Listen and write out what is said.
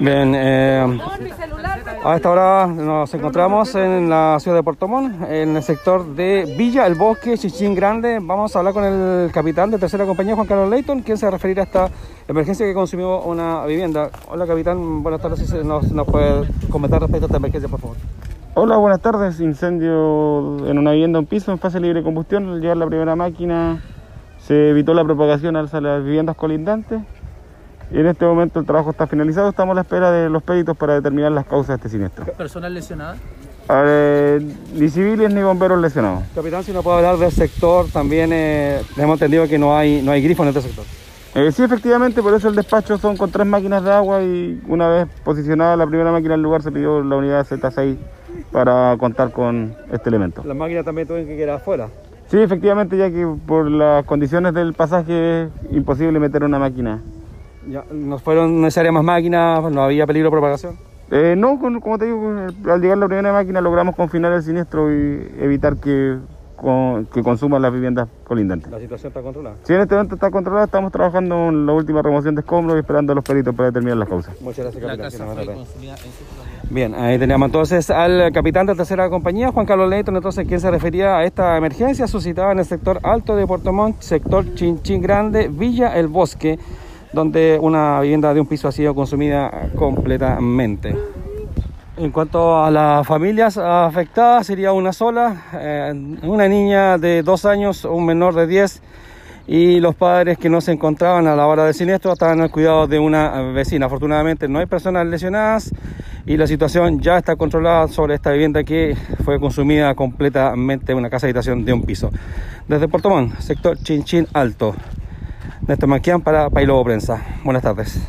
Bien, eh, a esta hora nos encontramos en la ciudad de Puerto Montt, en el sector de Villa El Bosque, Chichín Grande. Vamos a hablar con el capitán de tercera compañía, Juan Carlos Leighton, quien se referirá a esta emergencia que consumió una vivienda. Hola capitán, buenas tardes, si nos, nos puede comentar respecto a esta emergencia, por favor. Hola, buenas tardes. Incendio en una vivienda, un piso en fase libre de combustión. Al llegar la primera máquina se evitó la propagación a las viviendas colindantes. Y en este momento el trabajo está finalizado. Estamos a la espera de los peritos para determinar las causas de este siniestro. ¿Personal lesionado? Eh, ni civiles ni bomberos lesionados. Capitán, si nos puede hablar del sector, también eh, hemos entendido que no hay, no hay grifo en este sector. Eh, sí, efectivamente, por eso el despacho son con tres máquinas de agua y una vez posicionada la primera máquina en el lugar se pidió la unidad Z6 para contar con este elemento. Las máquinas también tuvieron que quedar afuera. Sí, efectivamente, ya que por las condiciones del pasaje es imposible meter una máquina. Ya, ¿No fueron necesarias más máquinas? ¿No había peligro de propagación? Eh, no, con- como te digo, al llegar la primera máquina logramos confinar el siniestro y evitar que, con- que consuman las viviendas colindantes. La situación está controlada. Si en este momento está controlada, estamos trabajando en la última remoción de escombros y esperando a los peritos para determinar las causas. Muchas gracias, La capitán. casa Que nos fue trate. consumida en su totalidad. Bien, ahí teníamos entonces al capitán de tercera compañía, Juan Carlos Leighton, entonces quien se refería a esta emergencia suscitada en el sector alto de Puerto Montt, sector Chinchín Grande, Villa El Bosque, donde una vivienda de un piso ha sido consumida completamente. En cuanto a las familias afectadas, sería una sola, eh, una niña de dos años, un menor de 10 y los padres que no se encontraban a la hora del siniestro estaban al cuidado de una vecina. Afortunadamente no hay personas lesionadas y la situación ya está controlada sobre esta vivienda que fue consumida completamente, una casa habitación de un piso. Desde Puerto Montt, sector Chinchín Alto. Néstor Manquián para Pailobo Prensa. Buenas tardes.